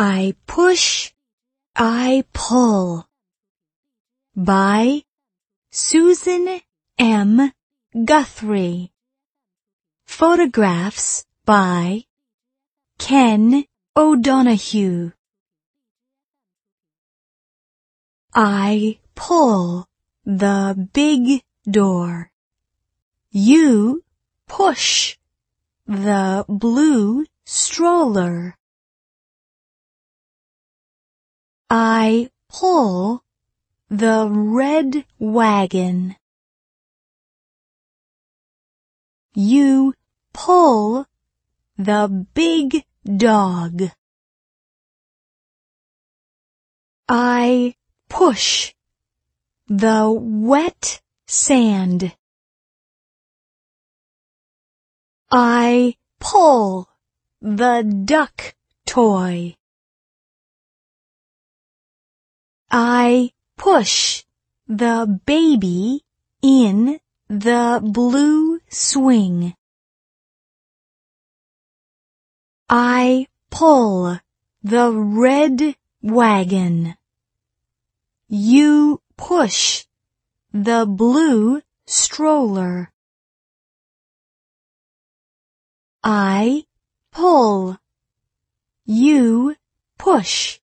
I push, I pull. By Susan M. Guthrie. Photographs by Ken O'Donohue. I pull the big door. You push the blue stroller. I pull the red wagon. You pull the big dog. I push the wet sand. I pull the duck toy. I push the baby in the blue swing. I pull the red wagon. You push the blue stroller. I pull. You push.